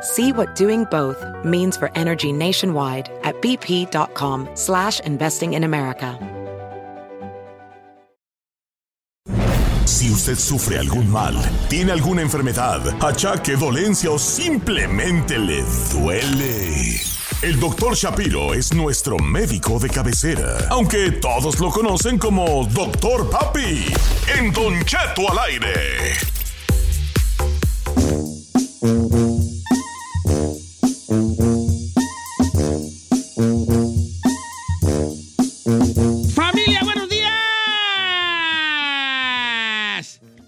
See what doing both means for energy nationwide at bp.com slash investing in America. Si usted sufre algún mal, tiene alguna enfermedad, achaque, dolencia o simplemente le duele. El Dr. Shapiro es nuestro médico de cabecera, aunque todos lo conocen como Dr. Papi. En Don Cheto al aire.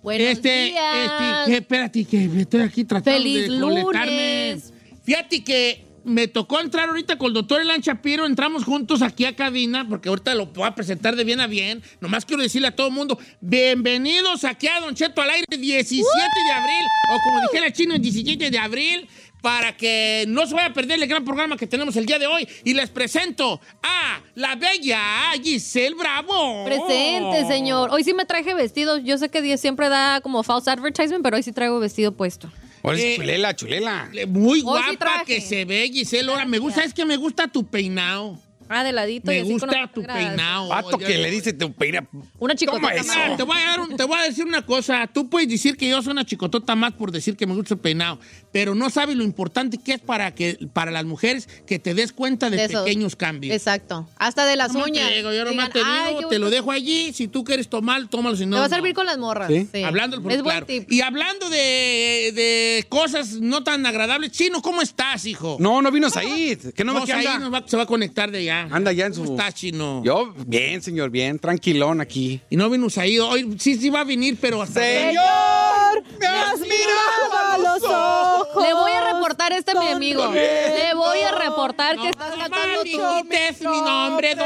Buenos este, días. este, que, espérate, que me estoy aquí tratando ¡Feliz de colectarme. lunes! Fíjate que me tocó entrar ahorita con el doctor Elan Shapiro, entramos juntos aquí a cabina, porque ahorita lo voy a presentar de bien a bien. Nomás quiero decirle a todo el mundo, bienvenidos aquí a Don Cheto al aire, 17 de abril, o como dijera el chino, el 17 de abril, para que no se vaya a perder el gran programa que tenemos el día de hoy. Y les presento a la bella Giselle Bravo. Presente, señor. Hoy sí me traje vestido. Yo sé que Dios siempre da como false advertisement, pero hoy sí traigo vestido puesto. Ahora Eh, es chulela, chulela. Muy sí guapa que se ve, Giselle. Ahora, me gusta, es que me gusta tu peinado. Ah, de ladito. y Me así con gusta tu gradas. peinado. Vato Oye, que le dice tu peina. Una chicotota ¿Cómo es más. Te, voy a dar un- te voy a decir una cosa. Tú puedes decir que yo soy una chicotota más por decir que me gusta el peinado, pero no sabes lo importante que es para, que, para las mujeres que te des cuenta de, De esos. pequeños cambios. Exacto. Hasta de las uñas. Te digo, yo Digan, nomás te "Ay, digo, te lo bonito". dejo allí. Si tú quieres tomar, tómalo. Si no, Te va a no. servir con las morras. ¿Sí? Sí. Hablando Es claro. buen tip. Y hablando de, de cosas no tan agradables, Chino, ¿cómo estás, hijo? No, no vino Said. Que no, No, me anda. nos va- se va a conectar de allá. Anda ya en su- ¿Cómo estás, Chino? Yo, bien, señor, bien, tranquilón aquí. Y no vino ahí. Hoy sí, sí va a venir, pero hasta... ¡Señor! ¡Me has mirado a los ojos! Le voy a reportar este a mi amigo. Le voy a reportar que estás cantando es mi nombre.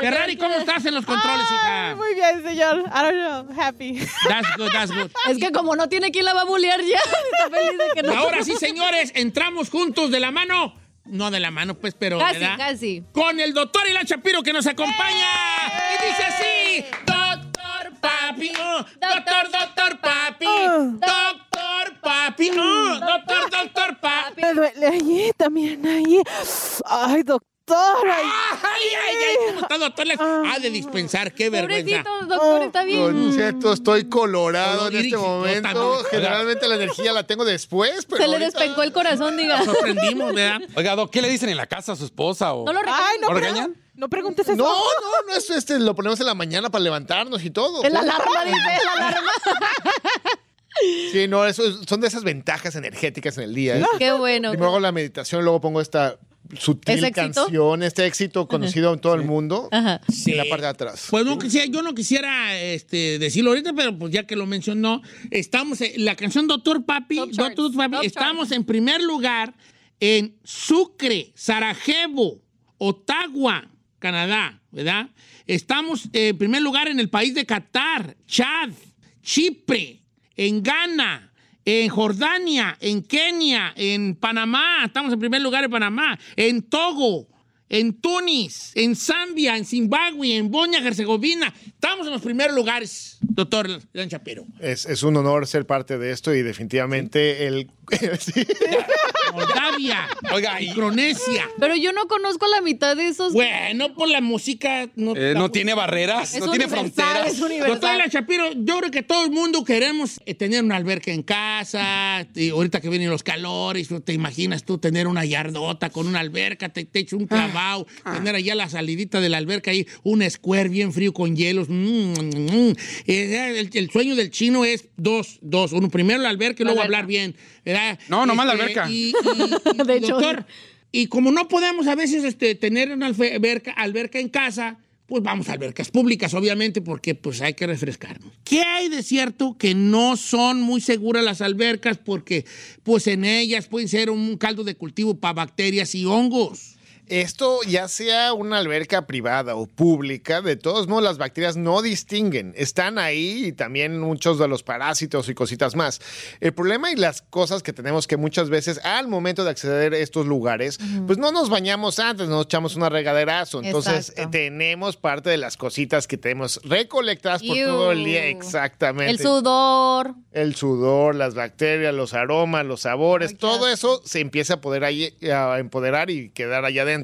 Ferrari, ¿cómo estás en los controles, hija? Muy bien, señor. I don't know. Happy. That's good, that's good. Es que como no tiene quien la va a bullear ya, está feliz de que no. ahora sí, señores, entramos juntos de la mano. No de la mano, pues, pero. Casi, ¿verdad? casi. Con el doctor Ilan Shapiro que nos acompaña. Y dice así: Doctor Papi, oh, doctor, doctor Papi, doctor Papi, oh, doctor, doctor Papi. Me duele ahí, también ahí. Ay, doctor. Ay, Ay, ay, ay, ¿cómo está, doctor? Le- Ha de dispensar, qué vergüenza. Pobrecito, doctor, está bien. Don Cheto, estoy colorado en este momento. Generalmente la energía la tengo después, pero Se le despencó el corazón, diga. Nos sorprendimos, ¿verdad? Oiga, Doc, ¿qué le dicen en la casa a su esposa? O... No lo Ay, no, ¿Lo pero- regañan? No preguntes eso. No, no, no es este, lo ponemos en la mañana para levantarnos y todo. El alarma, dice, el alarma. Sí, no, eso es- son de esas ventajas energéticas en el día. ¿eh? Qué bueno. Primero hago la meditación, luego pongo esta sutil ¿Ese éxito? canción, este éxito conocido en todo el mundo, Ajá. en la parte de atrás. Pues no quisiera, yo no quisiera este, decirlo ahorita, pero pues ya que lo mencionó, estamos en la canción Doctor Papi, Top charts, Doctor Papi, top estamos en primer lugar en Sucre, Sarajevo, Ottawa, Canadá, ¿verdad? Estamos en primer lugar en el país de Qatar, Chad, Chipre, en Ghana, en Jordania, en Kenia, en Panamá, estamos en primer lugar en Panamá, en Togo, en Túnez, en Zambia, en Zimbabue, en Bosnia, Herzegovina. Estamos en los primeros lugares, doctor Dan Shapiro. Es, un honor ser parte de esto y definitivamente el... Moldavia, Oiga, y- Micronesia. Pero yo no conozco la mitad de esos. Bueno, por la música no, Eh, no tiene barreras, es no tiene fronteras. Doctora Shapiro, yo creo que todo el mundo queremos eh, tener una alberca en casa. y ahorita que vienen los calores, te imaginas tú tener una yardota con una alberca, te, te echo un clavado, tener allá la salidita de la alberca ahí, un square bien frío con hielos. mm, mm, mm. Eh, el, el sueño del chino es dos, dos. Uno, primero la alberca y luego alberca. hablar bien. ¿Verdad? No, nomás la Este, alberca. Y, y- y, De hecho, doctor, y como no podemos a veces este, tener una alberca, alberca en casa, pues vamos a albercas públicas, obviamente, porque pues hay que refrescarnos. ¿Qué hay de cierto que no son muy seguras las albercas? Porque pues en ellas pueden ser un caldo de cultivo para bacterias y hongos. Esto, ya sea una alberca privada o pública, de todos modos las bacterias no distinguen. Están ahí y también muchos de los parásitos y cositas más. El problema y las cosas que tenemos que muchas veces al momento de acceder a estos lugares, pues no nos bañamos antes, nos echamos una regaderazo. Entonces eh, tenemos parte de las cositas que tenemos recolectadas por Iu. todo el día. Exactamente. El sudor. El sudor, las bacterias, los aromas, los sabores, Ay, todo eso se empieza a poder ahí, a empoderar y quedar allá adentro.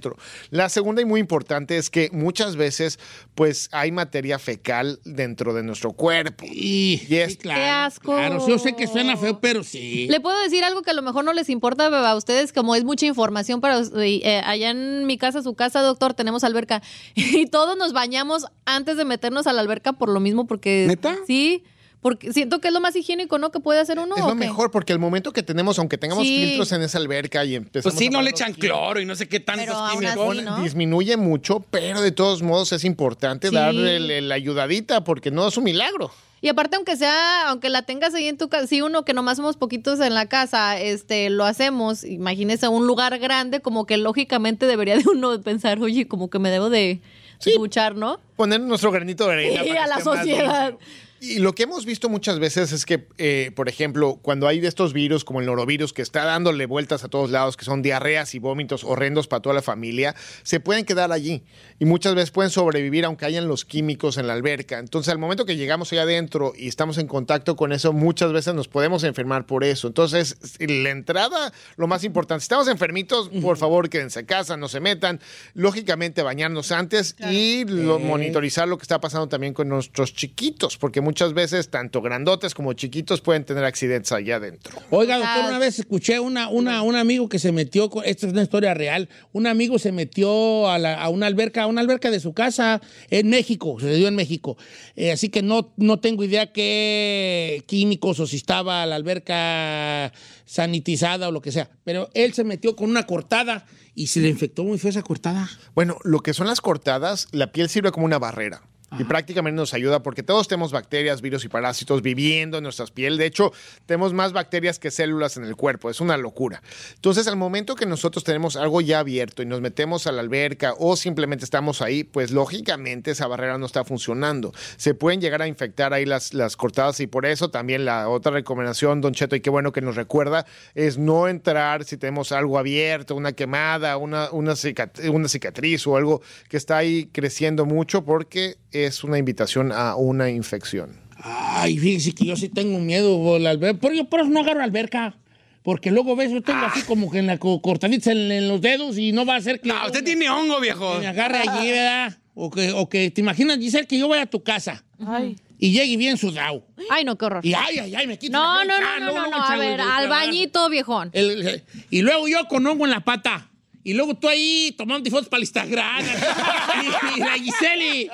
La segunda y muy importante es que muchas veces pues hay materia fecal dentro de nuestro cuerpo. Y, Y es- sí, claro, Qué asco. Claro, yo sé que suena feo, pero sí. Le puedo decir algo que a lo mejor no les importa a ustedes, como es mucha información para eh, allá en mi casa, su casa, doctor, tenemos alberca y todos nos bañamos antes de meternos a la alberca por lo mismo, porque ¿Neta? sí, porque siento que es lo más higiénico, ¿no? Que puede hacer uno. Es ¿o lo qué? mejor porque el momento que tenemos, aunque tengamos Sí. filtros en esa alberca y empezamos Pues sí, a no le echan cloro y no sé qué tantos químicos. ¿no? Disminuye mucho, pero de todos modos es importante Sí. darle la ayudadita porque no es un milagro. Y aparte, aunque sea, aunque la tengas ahí en tu casa, si uno que nomás somos poquitos en la casa, este, lo hacemos, imagínese un lugar grande, como que lógicamente debería de uno pensar, oye, como que me debo de Sí. duchar, ¿no? poner nuestro granito de arena. Sí, para a la esté más sociedad. Y lo que hemos visto muchas veces es que, eh, por ejemplo, cuando hay de estos virus, como el norovirus, que está dándole vueltas a todos lados, que son diarreas y vómitos horrendos para toda la familia, se pueden quedar allí. Y muchas veces pueden sobrevivir aunque hayan los químicos en la alberca. Entonces, al momento que llegamos allá adentro y estamos en contacto con eso, muchas veces nos podemos enfermar por eso. Entonces, la entrada, lo más importante, si estamos enfermitos, por favor, quédense a casa, no se metan. Lógicamente, bañarnos antes y lo- monitorizar lo que está pasando también con nuestros chiquitos, porque muchas veces, tanto grandotes como chiquitos, pueden tener accidentes allá adentro. Oiga, doctor, una vez escuché una, una, un amigo que se metió, con- esta es una historia real, un amigo se metió a, la- a una alberca, a una alberca de su casa en México, se dio en México. Eh, así que no, no tengo idea qué químicos o si estaba la alberca sanitizada o lo que sea, pero él se metió con una cortada y se le infectó muy feo esa cortada. Bueno, lo que son las cortadas, la piel sirve como una barrera. Y prácticamente nos ayuda porque todos tenemos bacterias, virus y parásitos viviendo en nuestras piel. De hecho, tenemos más bacterias que células en el cuerpo. Es una locura. Entonces, al momento que nosotros tenemos algo ya abierto y nos metemos a la alberca o simplemente estamos ahí, pues lógicamente esa barrera no está funcionando. Se pueden llegar a infectar ahí las, las cortadas y por eso también la otra recomendación, Don Cheto, y qué bueno que nos recuerda, es no entrar si tenemos algo abierto, una quemada, una, una, una cicatriz o algo que está ahí creciendo mucho porque es una invitación a una infección. Ay, fíjese que yo sí tengo miedo la alberca. Por, yo por eso no agarro alberca. Porque luego ves, yo tengo así como que en la co- cortadita en, en los dedos y no va a ser que. No, usted tiene hongo, viejo. que me agarre allí, ¿verdad? O que, o que te imaginas, Giselle, que yo vaya a tu casa Ay. y llegue bien sudado. Ay, no, qué horror. Y ay, ay, ay, me quito. No, la- no, Ah, no, no, no, luego, no. A ver, al bañito, viejón. el- el- y luego yo con hongo en la pata. Y luego tú ahí tomando fotos para el Instagram. y, y la Giselle.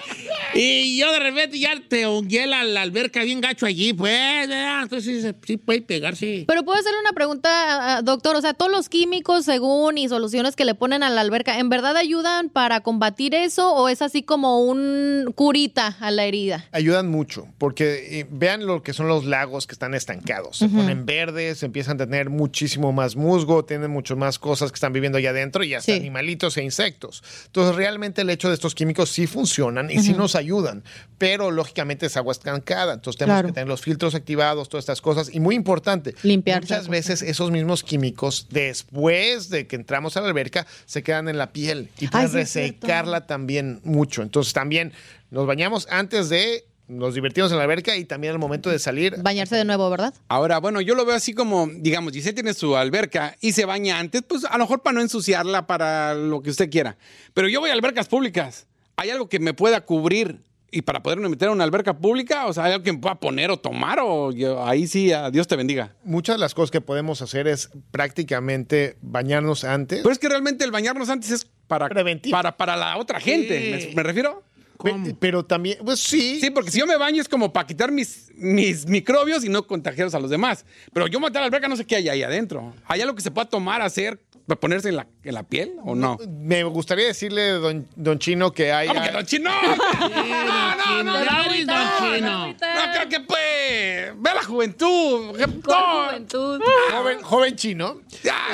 Y, yo de repente ya te hongué la, la alberca bien gacho allí. Pues, entonces sí, sí puede pegarse. Pero puedo hacerle una pregunta, doctor. O sea, todos los químicos, según y soluciones que le ponen a la alberca, ¿en verdad ayudan para combatir eso o es así como un curita a la herida? Ayudan mucho, porque eh, vean lo que son los lagos que están estancados. Se ponen verdes, empiezan a tener muchísimo más musgo, tienen mucho más cosas que están viviendo allá adentro y hasta Sí. animalitos e insectos. Entonces, realmente el hecho de estos químicos sí funcionan y sí nos ayudan, pero lógicamente es agua estancada. Entonces, tenemos Claro. que tener los filtros activados, todas estas cosas. Y muy importante, Limpiarse. muchas veces esos mismos químicos, después de que entramos a la alberca, se quedan en la piel y pueden sí, resecarla también mucho. Entonces, también nos bañamos antes de nos divertimos en la alberca y también al momento de salir. Bañarse de nuevo, ¿verdad? Ahora, bueno, yo lo veo así como, digamos, Giselle tiene su alberca y se baña antes, pues a lo mejor para no ensuciarla, para lo que usted quiera. Pero yo voy a albercas públicas. ¿Hay algo que me pueda cubrir y para poderme meter a una alberca pública? O sea, ¿hay algo que me pueda poner o tomar? O yo- ahí sí, a Dios te bendiga. Muchas de las cosas que podemos hacer es prácticamente bañarnos antes. Pero es que realmente el bañarnos antes es para, Preventivo. para, para la otra gente. Sí. ¿Me, me refiero? Pe- Pero también, pues sí. Sí, porque si yo me baño es como para quitar mis, mis microbios y no contagiarlos a los demás. Pero yo meter a la alberca no sé qué hay ahí adentro. ¿Hay algo que se pueda tomar, hacer, para ponerse en la, en la piel o no? Me gustaría decirle, don, don Chino, que hay. ¿Cómo que don chino? No, no, no, no, don Chino. no creo que pues. Ve la juventud. ¿Cuál No. juventud? Joven, joven chino.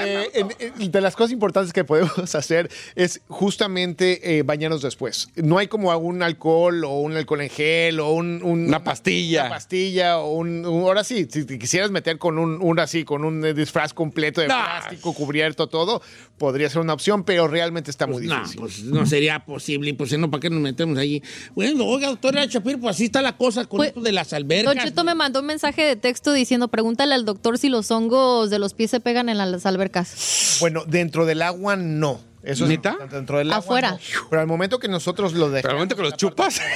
Eh, en- en- de las cosas importantes que podemos hacer es justamente eh, bañarnos después. No hay como un alcohol o un alcohol en gel o un, un- Una pastilla. Una pastilla o un, un- ahora sí, si te quisieras meter con un, un así, con un disfraz completo de No. plástico cubierto todo, podría ser una opción, pero realmente está muy No, difícil. pues no sería posible. Pues no, ¿para qué nos metemos allí? Bueno, oiga, doctora Chapir, pues así está la cosa con Pues, esto de las albercas. Don Cheto me mandó un mensaje de texto diciendo, pregúntale al doctor si los hongos de los pies se pegan en las albercas. Bueno, dentro del agua no. Eso es ¿Neta? importante, dentro del agua. Afuera. no. Pero al momento que nosotros lo dejamos. Pero al momento que parte chupas.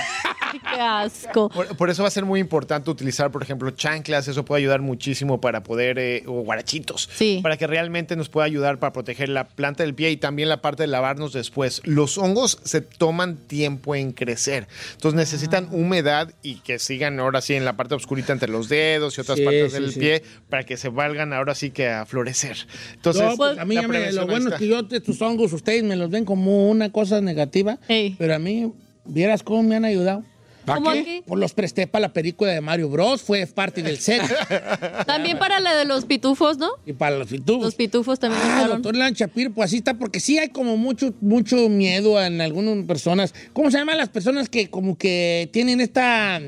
Qué asco. Por, por eso va a ser muy importante utilizar, por ejemplo, chanclas. Eso puede ayudar muchísimo para poder, eh, o guarachitos. Sí. Para que realmente nos pueda ayudar para proteger la planta del pie y también la parte de lavarnos después. Los hongos se toman tiempo en crecer. Entonces necesitan Ah. humedad y que sigan ahora sí en la parte oscurita entre los dedos y otras Sí, partes sí, del sí. pie para que se valgan ahora sí que a florecer. Entonces, No, pues, a mí la lo bueno es que yo, estos hongos, ustedes me los ven como una cosa negativa. Ey. Pero a mí, vieras cómo me han ayudado. ¿Para ¿Cómo qué? Pues los presté para la película de Mario Bros. Fue parte del set. También para la de los pitufos, ¿no? y para los pitufos. Los pitufos también Ah, doctor Lan Chapir, pues así está, porque sí hay como mucho, mucho miedo en algunas personas. ¿Cómo se llaman las personas que como que tienen esta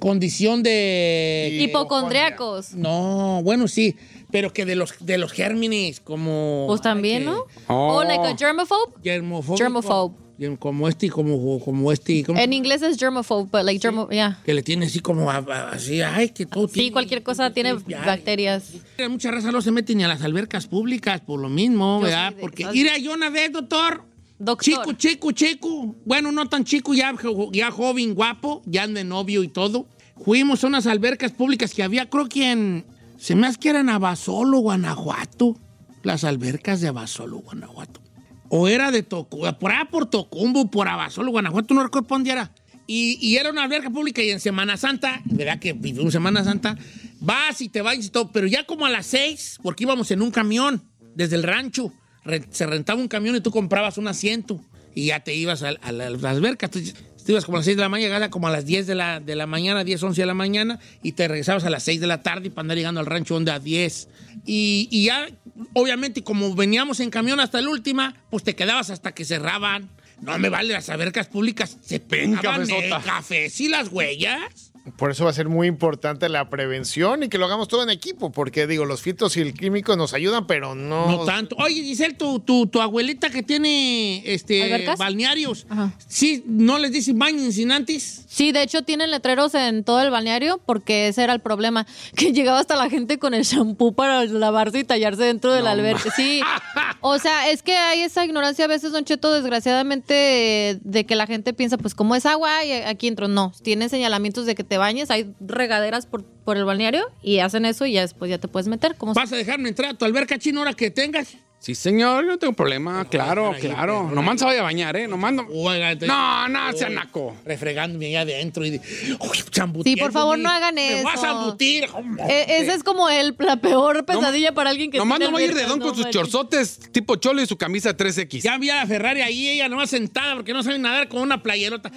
condición de... Hipocondriacos. No, bueno, sí, pero que de los, de los gérmenes, como... Pues también, que- ¿no? Oh. O like a germaphobe. Germophobe. Germ- Como este, como, como este... En inglés es germaphobe, but like germo, yeah. Que le tiene así como a- a- así, ay, que todo Sí, tiene- cualquier cosa tiene bacterias. Mucha raza no se mete ni a las albercas públicas por lo mismo, Yo ¿verdad? de Porque esas. ir a yo una vez, doctor. Doctor. Chico, chico, chico. Bueno, no tan chico, ya, ya joven, guapo, ya de novio y todo. Fuimos a unas albercas públicas que había, creo que en. Se me hace que eran Abasolo, Guanajuato. Las albercas de Abasolo, Guanajuato. O era de Tocumbo, por allá por Tocumbo, por Abasolo, Guanajuato, no recuerdo dónde era. Y, y era una alberca pública y en Semana Santa, ¿verdad que vivimos Semana Santa? Vas y te vas y todo, pero ya como a las seis, porque íbamos en un camión desde el rancho, se rentaba un camión y tú comprabas un asiento y ya te ibas a, a la- a las albercas. Tú, ibas como a las 6 de la mañana, llegabas como a las 10 de la, de la mañana, 10, 11 de la mañana, y te regresabas a las 6 de la tarde y para andar llegando al rancho donde a 10. Y, y ya, obviamente, como veníamos en camión hasta la última, pues te quedabas hasta que cerraban. No me vale las albercas públicas. Se pegaban el café y las huellas. Por eso va a ser muy importante la prevención y que lo hagamos todo en equipo, porque digo, los fitos y el químico nos ayudan, pero no. No tanto. Oye, Giselle, tu, tu, tu abuelita que tiene este ¿Albercas? balnearios, Ajá. ¿sí no les dice bañen sin antes? Sí, de hecho tienen letreros en todo el balneario porque ese era el problema, que llegaba hasta la gente con el shampoo para lavarse y tallarse dentro del albergue. Sí, o sea, es que hay esa ignorancia a veces, Don Cheto, desgraciadamente, de que la gente piensa, pues como es agua y aquí entro. No, tienen señalamientos de que te bañes, hay regaderas por, por el balneario y hacen eso y ya después ya te puedes meter. Como ¿Vas a dejarme entrar a tu alberca chino ahora que tengas? Sí, señor, yo no tengo problema. Claro, ahí, claro. perro. Nomás se vaya a bañar, ¿eh? Nomás no. Oiga, entonces- No, no, sea naco. Refregándome allá adentro y... de- Uy. Sí, por favor, no hagan Me eso. vas a embutir. Eh, esa es como el, la peor pesadilla para alguien que Nomás tiene no va a ir de don no con sus chorzotes tipo cholo y su camisa 3X. Ya vi a la Ferrari ahí, ella nomás sentada porque no sabe nadar con una playerota.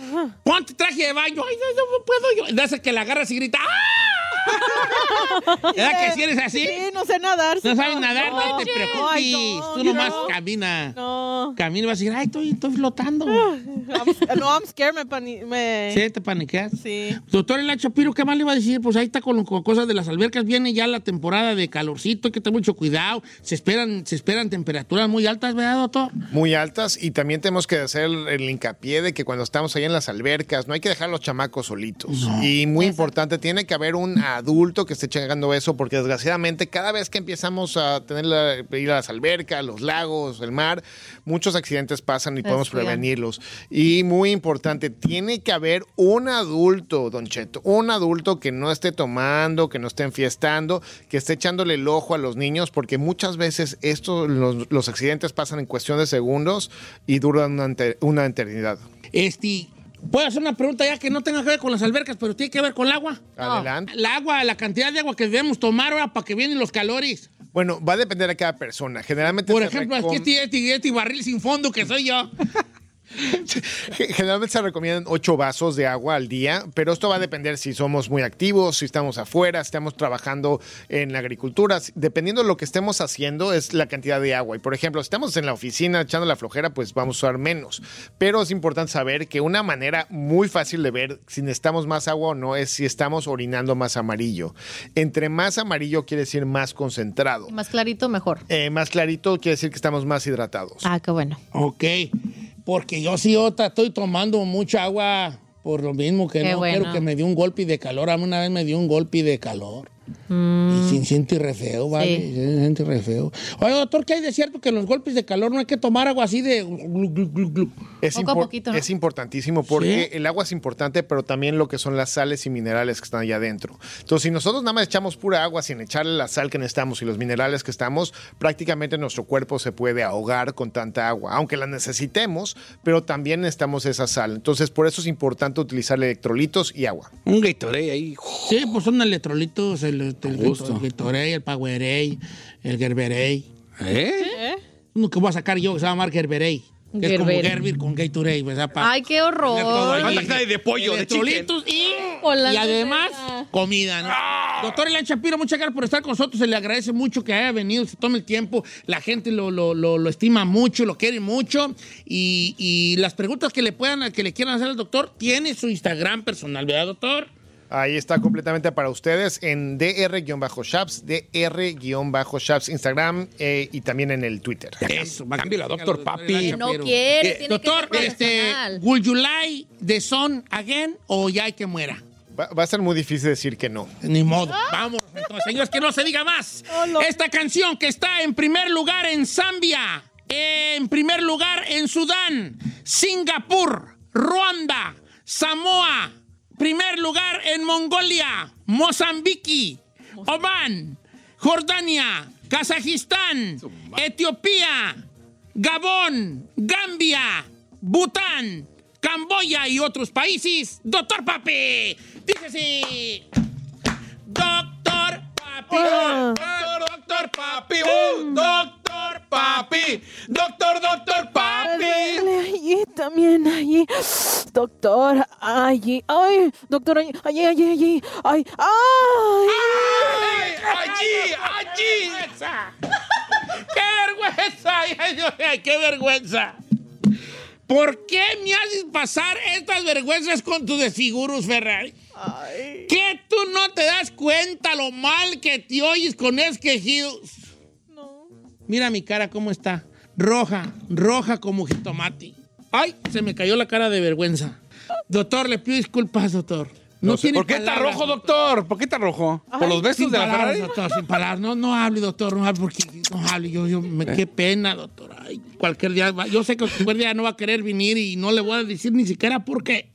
Ponte traje de baño. Ay, no, no puedo yo. De esa que la agarras y grita. ¡Ah! ¿Verdad que si eres así? Sí, no sé nadar. No sabes nadar, no, te preocupes. Ay, no, Tú nomás no. camina. No, No. Camila va a decir, ay, estoy, estoy flotando. I'm- no, I'm scared. Me, pani- me... Sí, te paniqueas. Sí. Doctor Elacho Piro, ¿qué más le iba a decir? Pues ahí está con, con cosas de las albercas. Viene ya la temporada de calorcito, hay que tener mucho cuidado. Se esperan, se esperan temperaturas muy altas, ¿verdad, doctor? Muy altas y también tenemos que hacer el hincapié de que cuando estamos ahí en las albercas no hay que dejar a los chamacos solitos. Y muy importante, tiene que haber un adulto que esté checando eso porque desgraciadamente cada vez que empezamos a tener la- ir a las albercas, los lagos, el mar, muchos accidentes pasan y podemos prevenirlos. Y muy importante, tiene que haber un adulto, Don Cheto, un adulto que no esté tomando, que no esté enfiestando, que esté echándole el ojo a los niños, porque muchas veces estos, los, los accidentes pasan en cuestión de segundos y duran una, una eternidad. Este, puedo hacer una pregunta ya que no tenga que ver con las albercas, pero tiene que ver con el agua. Adelante. El agua, la cantidad de agua que debemos tomar ahora para que vienen los calores. Bueno, va a depender de cada persona. Generalmente Por ejemplo, recom- aquí este, este, este barril sin fondo que soy yo. Generalmente se recomiendan 8 vasos de agua al día, pero esto va a depender si somos muy activos, si estamos afuera, si estamos trabajando en la agricultura. Dependiendo de lo que estemos haciendo, es la cantidad de agua. Y por ejemplo, si estamos en la oficina echando la flojera, pues vamos a usar menos. Pero es importante saber que una manera muy fácil de ver si necesitamos más agua o no es si estamos orinando más amarillo. Entre más amarillo quiere decir más concentrado. Más clarito, mejor. Eh, más clarito quiere decir que estamos más hidratados. Ah, qué bueno. Ok, porque yo sí otra estoy tomando mucha agua por lo mismo que Qué no bueno. quiero que me dio un golpe de calor. A mí una vez me dio un golpe de calor. Y se siente re feo, ¿vale? Sí. Se siente re feo. Oye, doctor, ¿qué hay de cierto que en los golpes de calor no hay que tomar agua así de... glu, glu, glu, glu? Es, Poco a impor- poquito, ¿no? es importantísimo porque ¿Sí? el agua es importante, pero también lo que son las sales y minerales que están allá adentro. Entonces, si nosotros nada más echamos pura agua sin echarle la sal que necesitamos y los minerales que estamos, prácticamente nuestro cuerpo se puede ahogar con tanta agua, aunque la necesitemos, pero también necesitamos esa sal. Entonces, por eso es importante utilizar electrolitos y agua. Un Gatorade ahí. Sí, pues son electrolitos, el, el, el, Justo. Gatorade, el Powerade, el Gerberade. ¿Eh? Uno que voy a sacar yo que se llama Gerberade. Que es como Gerber. Con Gatorade, ¿verdad? Pa- Ay, qué horror. Falta de pollo, de Electrolitos y, y además comida, ¿no? Doctor Elan Shapiro, muchas gracias por estar con nosotros. Se le agradece mucho que haya venido, se tome el tiempo. La gente lo, lo, lo, lo estima mucho, lo quiere mucho. Y, y las preguntas que le puedan, que le quieran hacer al doctor, tiene su Instagram personal, ¿verdad, doctor? Ahí está completamente para ustedes en DR-Shaps, DR-Shaps Instagram eh, y también en el Twitter. Eso, va- Cámbiala, doctor Doctor Papi. No quiere, Eh, tiene doctor, que ser este. ¿will you lie the son again o ya hay que muera? Va, va a ser muy difícil decir que no. Ni modo. Vamos, entonces, señores, que no se diga más. Oh, no. Esta canción que está en primer lugar en Zambia, en primer lugar en Sudán, Singapur, Ruanda, Samoa, primer lugar en Mongolia, Mozambique, Oman, Jordania, Kazajistán, Etiopía, Gabón, Gambia, Bután, Camboya y otros países. Doctor Papi, dice así. Doctor Papi. Doctor papi, uh, doctor papi, doctor, doctor papi. Allí también, allí. Doctor, allí. Ay, doctor, allí, allí, allí, allí. Ay, ay. ¡Ay, allí, allí! ¡Qué vergüenza! Ay, ay, ay, ¡Qué vergüenza! ¿Por qué me haces pasar estas vergüenzas con tus desfiguros, Ferrari? Ay. ¿Que tú no te das cuenta lo mal que te oyes con esos quejidos? No. Mira mi cara cómo está. Roja, roja como jitomate. ¡Ay! Se me cayó la cara de vergüenza. Doctor, le pido disculpas, doctor. No, tiene ¿Por qué está rojo, doctor? ¿Por qué está rojo? ¿Por los besos de la palabras, Ferrari? doctor, sin palabras. No, no hable, doctor, no hable porque no hable. Yo, yo, me, qué pena, doctor. Ay, cualquier día, yo sé que cualquier día no va a querer venir y no le voy a decir ni siquiera por qué.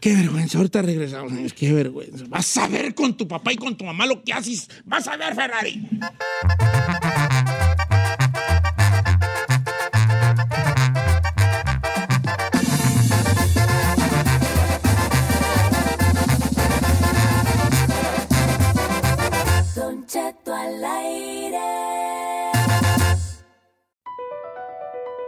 Qué vergüenza, ahorita regresamos, qué vergüenza. Vas a ver con tu papá y con tu mamá lo que haces. Vas a ver, Ferrari.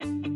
thank you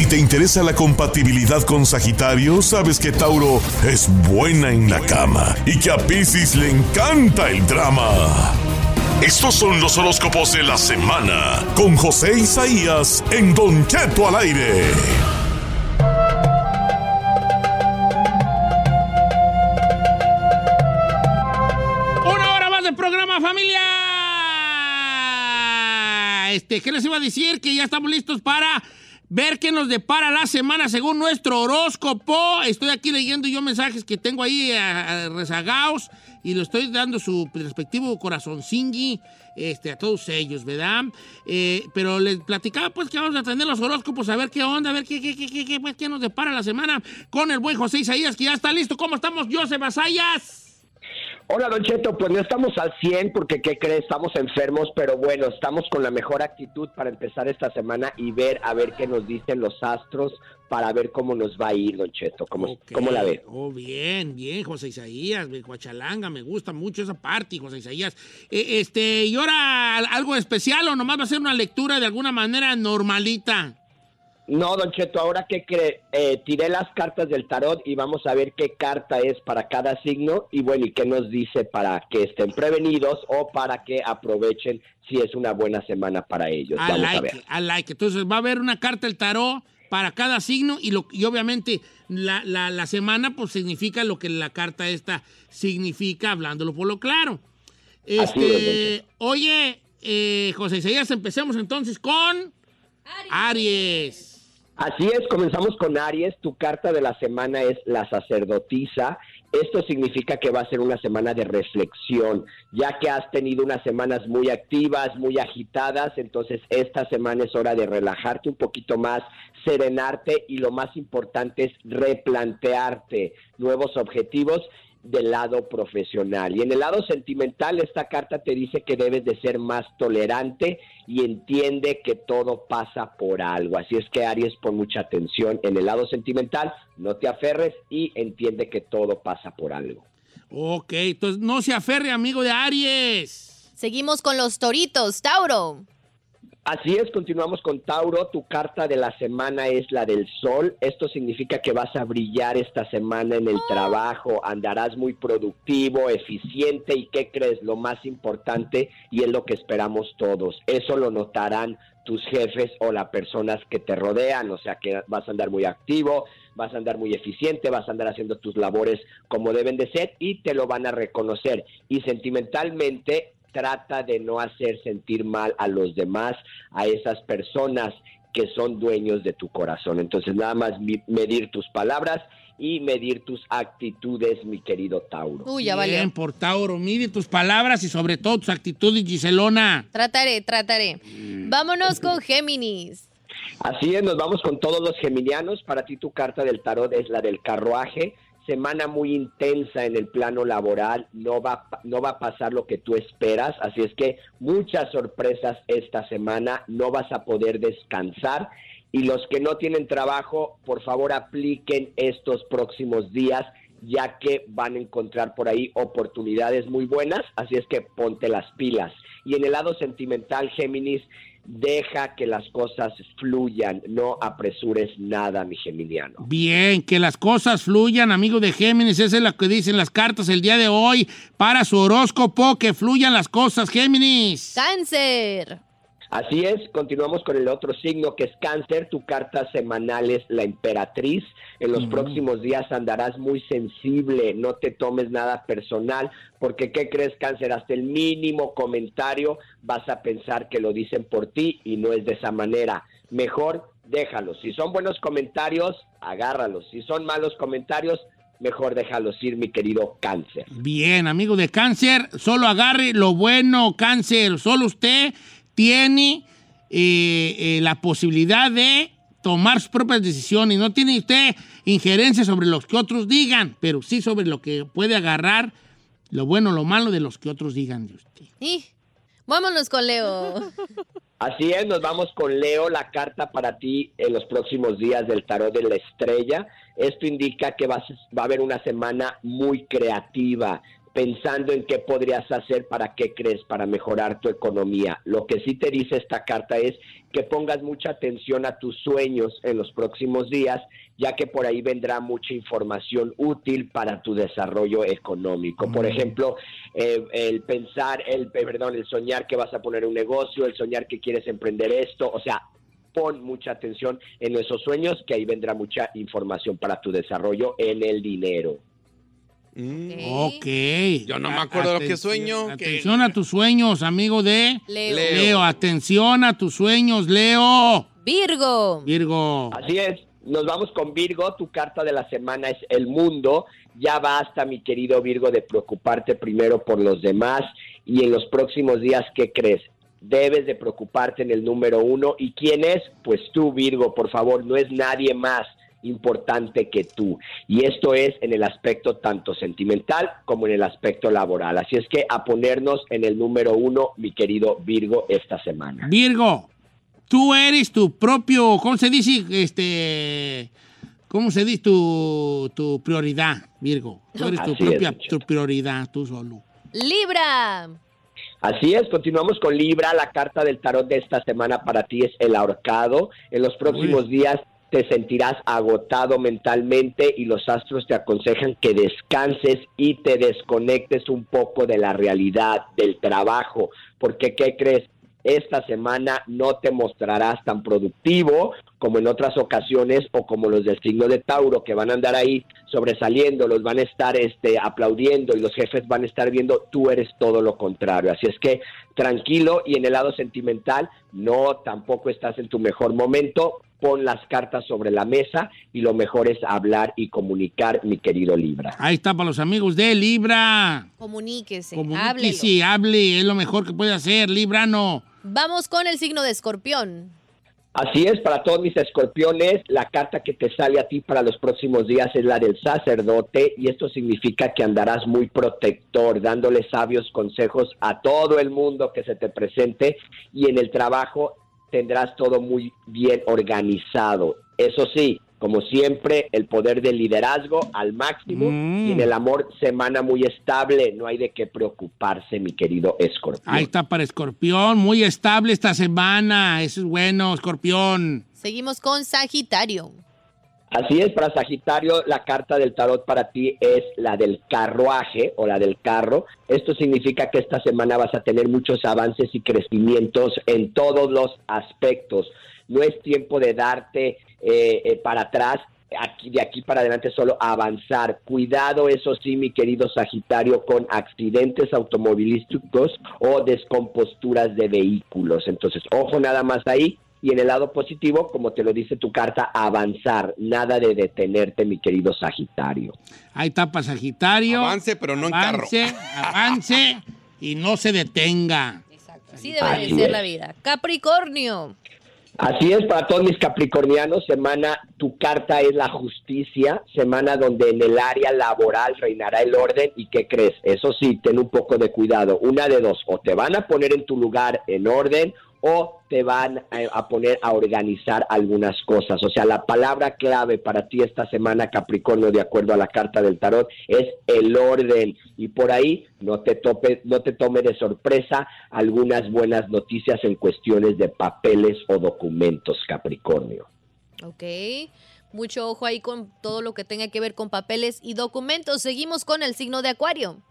Si te interesa la compatibilidad con Sagitario, sabes que Tauro es buena en la cama y que a Pisces le encanta el drama. Estos son los horóscopos de la semana con José Isaías en Don Cheto al aire. Una hora más de programa, familia. Este, ¿qué les iba a decir? Que ya estamos listos para ver qué nos depara la semana según nuestro horóscopo. Estoy aquí leyendo yo mensajes que tengo ahí eh, rezagados y le estoy dando su respectivo corazoncingui este, a todos ellos, ¿verdad? Eh, pero les platicaba pues que vamos a tener los horóscopos, a ver qué onda, a ver qué, qué, qué, qué, qué, pues, qué nos depara la semana con el buen José Isaías, que ya está listo. ¿Cómo estamos, José Basayas? Hola, Don Cheto, pues no estamos al 100 porque, ¿qué crees? Estamos enfermos, pero bueno, estamos con la mejor actitud para empezar esta semana y ver, a ver qué nos dicen los astros para ver cómo nos va a ir, Don Cheto. ¿Cómo, cómo la ve? Oh, bien, bien, José Isaías, Coachalanga, me gusta mucho esa parte, José Isaías. Eh, este, ¿y ahora algo especial o nomás va a ser una lectura de alguna manera normalita? No, Don Cheto, ahora que cree, Eh, tiré las cartas del tarot y vamos a ver qué carta es para cada signo y bueno, y qué nos dice para que estén prevenidos o para que aprovechen si es una buena semana para ellos. I Vamos a like ver. it, I like it. Entonces va a haber una carta del tarot para cada signo y, lo, y obviamente la, la- la semana pues significa lo que la carta esta significa, hablándolo por lo claro. Es, Este, Cheto. oye, eh, José Isaías, empecemos entonces con Aries. Así es, comenzamos con Aries. Tu carta de la semana es la sacerdotisa. Esto significa que va a ser una semana de reflexión, ya que has tenido unas semanas muy activas, muy agitadas, entonces esta semana es hora de relajarte un poquito más, serenarte y lo más importante es replantearte nuevos objetivos del lado profesional. Y en el lado sentimental, esta carta te dice que debes de ser más tolerante y entiende que todo pasa por algo. Así es que Aries, pon mucha atención en el lado sentimental, no te aferres y entiende que todo pasa por algo. Ok, entonces no se aferre, amigo de Aries. Seguimos con los toritos, Tauro. Así es, continuamos con Tauro. Tu carta de la semana es la del sol. Esto significa que vas a brillar esta semana en el trabajo, andarás muy productivo, eficiente y ¿qué crees? Lo más importante y es lo que esperamos todos. Eso lo notarán tus jefes o las personas que te rodean, o sea que vas a andar muy activo, vas a andar muy eficiente, vas a andar haciendo tus labores como deben de ser y te lo van a reconocer. Y sentimentalmente trata de no hacer sentir mal a los demás, a esas personas que son dueños de tu corazón. Entonces, nada más medir tus palabras y medir tus actitudes, mi querido Tauro. Uy, ya Bien, valió. por Tauro, mide tus palabras y sobre todo tus actitudes, Giselona. Trataré, trataré. Vámonos con Géminis. Así es, nos vamos con todos los geminianos. Para ti tu carta del tarot es la del carruaje. Semana muy intensa en el plano laboral, no va, no va a pasar lo que tú esperas, así es que muchas sorpresas esta semana, no vas a poder descansar y los que no tienen trabajo, por favor apliquen estos próximos días ya que van a encontrar por ahí oportunidades muy buenas, así es que ponte las pilas. Y en el lado sentimental, Géminis, deja que las cosas fluyan, no apresures nada, mi geminiano. Bien, que las cosas fluyan, amigo de Géminis, eso es lo que dicen las cartas el día de hoy para su horóscopo, que fluyan las cosas, Géminis. Cáncer. Así es, continuamos con el otro signo que es cáncer. Tu carta semanal es la emperatriz. En los próximos días andarás muy sensible, no te tomes nada personal, porque ¿qué crees cáncer? Hasta el mínimo comentario vas a pensar que lo dicen por ti y no es de esa manera. Mejor déjalos. Si son buenos comentarios, agárralos. Si son malos comentarios, mejor déjalos ir, mi querido cáncer. Bien, amigo de cáncer, solo agarre lo bueno, cáncer. Solo usted tiene eh, eh, la posibilidad de tomar sus propias decisiones. No tiene usted injerencia sobre lo que otros digan, pero sí sobre lo que puede agarrar lo bueno, lo malo de los que otros digan de usted. Y vámonos con Leo. Así es, nos vamos con Leo, la carta para ti en los próximos días del tarot de la estrella. Esto indica que vas- va a haber una semana muy creativa, pensando en qué podrías hacer para qué crees, para mejorar tu economía. Lo que sí te dice esta carta es que pongas mucha atención a tus sueños en los próximos días, ya que por ahí vendrá mucha información útil para tu desarrollo económico. Por ejemplo, eh, el pensar, el eh, perdón, el soñar que vas a poner un negocio, el soñar que quieres emprender esto, o sea, pon mucha atención en esos sueños, que ahí vendrá mucha información para tu desarrollo en el dinero. Ok. Yo no me acuerdo lo que Atención- sueño. que- Atención a tus sueños, amigo de Leo. Leo. Atención a tus sueños, Leo. Virgo. Virgo. Así es, nos vamos con Virgo, tu carta de la semana es el mundo. Ya basta, mi querido Virgo, de preocuparte primero por los demás y en los próximos días, ¿qué crees? Debes de preocuparte en el número uno. ¿Y quién es? Pues tú, Virgo, por favor, no es nadie más importante que tú. Y esto es en el aspecto tanto sentimental como en el aspecto laboral. Así es que a ponernos en el número uno, mi querido Virgo, esta semana. Virgo, tú eres tu propio, ¿cómo se dice? Este, ¿cómo se dice? Tu, tu prioridad, Virgo. Tú eres tu Así propia tu prioridad, tú solo. Libra. Así es, continuamos con Libra. La carta del tarot de esta semana para ti es el ahorcado. En los próximos días te sentirás agotado mentalmente y los astros te aconsejan que descanses y te desconectes un poco de la realidad, del trabajo, porque ¿qué crees? Esta semana no te mostrarás tan productivo como en otras ocasiones o como los del signo de Tauro que van a andar ahí sobresaliendo, los van a estar este, aplaudiendo y los jefes van a estar viendo, tú eres todo lo contrario. Así es que tranquilo y en el lado sentimental, no, tampoco estás en tu mejor momento, pon las cartas sobre la mesa y lo mejor es hablar y comunicar, mi querido Libra. Ahí está para los amigos de Libra. Comuníquese. Comunique, háblelo. sí, hable, es lo mejor que puede hacer, Librano. Vamos con el signo de escorpión. Así es, para todos mis escorpiones, la carta que te sale a ti para los próximos días es la del sacerdote y esto significa que andarás muy protector, dándole sabios consejos a todo el mundo que se te presente y en el trabajo tendrás todo muy bien organizado. Eso sí, como siempre, el poder del liderazgo al máximo Mm. y en el amor semana muy estable, no hay de qué preocuparse, mi querido escorpión. Ahí está para Escorpión, muy estable esta semana. Eso es bueno, Escorpión. Seguimos con Sagitario. Así es, para Sagitario, la carta del tarot para ti es la del carruaje o la del carro. Esto significa que esta semana vas a tener muchos avances y crecimientos en todos los aspectos. No es tiempo de darte eh, eh, para atrás, aquí, de aquí para adelante solo avanzar. Cuidado, eso sí, mi querido Sagitario, con accidentes automovilísticos o descomposturas de vehículos. Entonces, ojo nada más ahí. Y en el lado positivo, como te lo dice tu carta, avanzar, nada de detenerte, mi querido Sagitario. Ahí está para Sagitario. Avance, pero no en carro. Avance, avance y no se detenga. Así debe de Así ser es. la vida. Capricornio. Así es, para todos mis capricornianos, semana, tu carta es la justicia, semana donde en el área laboral reinará el orden y ¿qué crees? Eso sí, ten un poco de cuidado, una de dos, o te van a poner en tu lugar en orden o te van a, poner a organizar algunas cosas. O sea, la palabra clave para ti esta semana, Capricornio, de acuerdo a la carta del tarot, es el orden. Y por ahí no te, tope, no te tome de sorpresa algunas buenas noticias en cuestiones de papeles o documentos, Capricornio. Ok. Mucho ojo ahí con todo lo que tenga que ver con papeles y documentos. Seguimos con el signo de Acuario.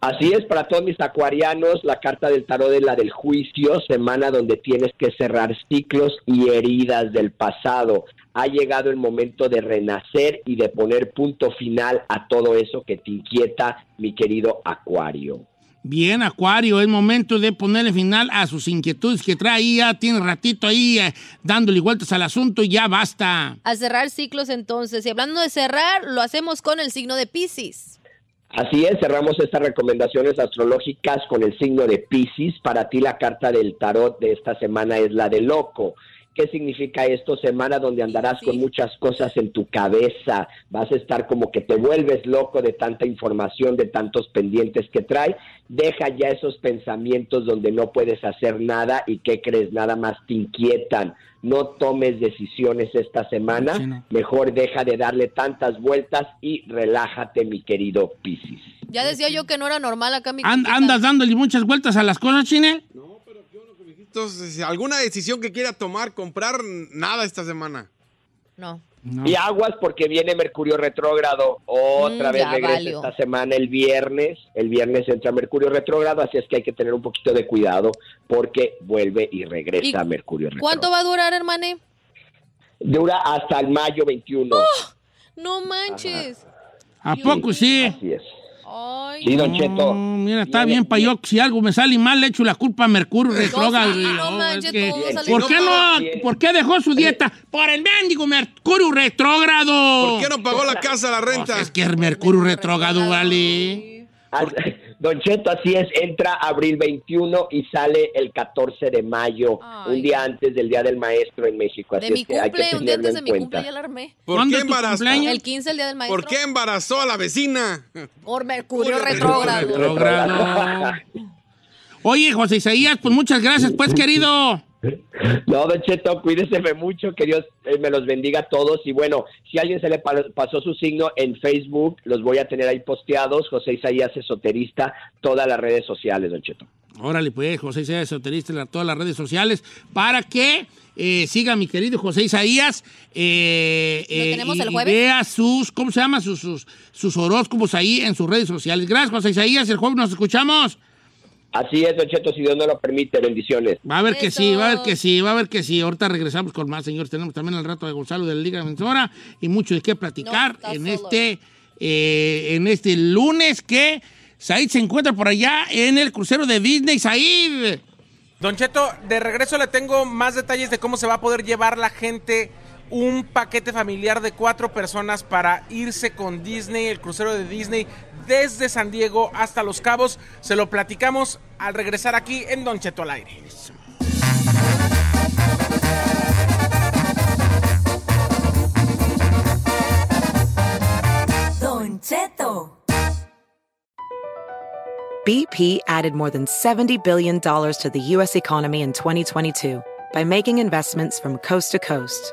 Así es, para todos mis acuarianos, la carta del tarot es la del juicio, semana donde tienes que cerrar ciclos y heridas del pasado. Ha llegado el momento de renacer y de poner punto final a todo eso que te inquieta, mi querido acuario. Bien, Acuario, es momento de ponerle final a sus inquietudes que ya tiene ratito ahí eh, dándole vueltas al asunto y ya basta. A cerrar ciclos entonces. Y hablando de cerrar, lo hacemos con el signo de Pisces. Así es, cerramos estas recomendaciones astrológicas con el signo de Pisces. Para ti la carta del tarot de esta semana es la de loco. ¿Qué significa esto? Semana donde andarás con muchas cosas en tu cabeza, vas a estar como que te vuelves loco de tanta información, de tantos pendientes que trae. Deja ya esos pensamientos donde no puedes hacer nada y que crees nada más te inquietan. No tomes decisiones esta semana, mejor deja de darle tantas vueltas y relájate, mi querido Piscis. Ya decía yo que no era normal acá mi An- compita. ¿Andas dándole muchas vueltas a las cosas, Chine? Entonces, ¿alguna decisión que quiera tomar, comprar? Nada esta semana. No. Y aguas porque viene Mercurio retrógrado. Otra Mm, vez regresa valió. esta semana el viernes. El viernes entra Mercurio retrógrado, así es que hay que tener un poquito de cuidado porque vuelve y regresa ¿Y Mercurio retrógrado. ¿Cuánto va a durar, hermane? Dura hasta el mayo 21. No manches. ¿A poco sí? Así es. Ay. Sí, Don Cheto. No, mira, está bien para yo. Si algo me sale mal, le echo la culpa a Mercurio retrógrado. no No, es que- ¿Por qué no? Bien. ¿Por qué dejó su dieta? Por el mendigo Mercurio retrógrado. ¿Por qué no pagó la casa, la renta? Pues es que el Mercurio retrógrado, vale. Don Cheto, así es, entra abril 21 y sale el 14 de mayo, Ay. un día antes del Día del Maestro en México. Así De mi es que hay que cumple, un día antes de en mi cuenta. cumple ya la armé. ¿Por ¿Cuándo qué embarazó? cumpleaños? El 15, el día del maestro. ¿Por qué embarazó a la vecina? Por Mercurio retrógrado. Oye, José Isaías, pues muchas gracias, pues, querido. No, Don Cheto, cuídese mucho, que Dios eh, me los bendiga a todos. Y bueno, si a alguien se le pa- pasó su signo en Facebook, los voy a tener ahí posteados. José Isaías Esoterista, todas las redes sociales, Don Cheto. Órale, pues, José Isaías Esoterista en la- todas las redes sociales para que eh, siga mi querido José Isaías. eh, ¿Lo eh, tenemos y, el y jueves? vea sus, ¿cómo se llama? Sus, sus, sus horóscopos ahí en sus redes sociales. Gracias, José Isaías. El jueves nos escuchamos. Así es, Don Cheto, si Dios no lo permite, bendiciones. Va a ver que Eso. sí, va a ver que sí, va a ver que sí. Ahorita regresamos con más, señores. Tenemos también el rato de Gonzalo de la Liga Defensora y mucho de qué platicar No, en solo. este eh, en este lunes que Said se encuentra por allá en el crucero de Disney. Said. Don Cheto, de regreso le tengo más detalles de cómo se va a poder llevar la gente un paquete familiar de cuatro personas para irse con Disney, el crucero de Disney, desde San Diego hasta Los Cabos. Se lo platicamos al regresar aquí en Don Cheto al aire. Don Cheto. BP added more than $70 billion to the U.S. economy in 2022 by making investments from coast to coast.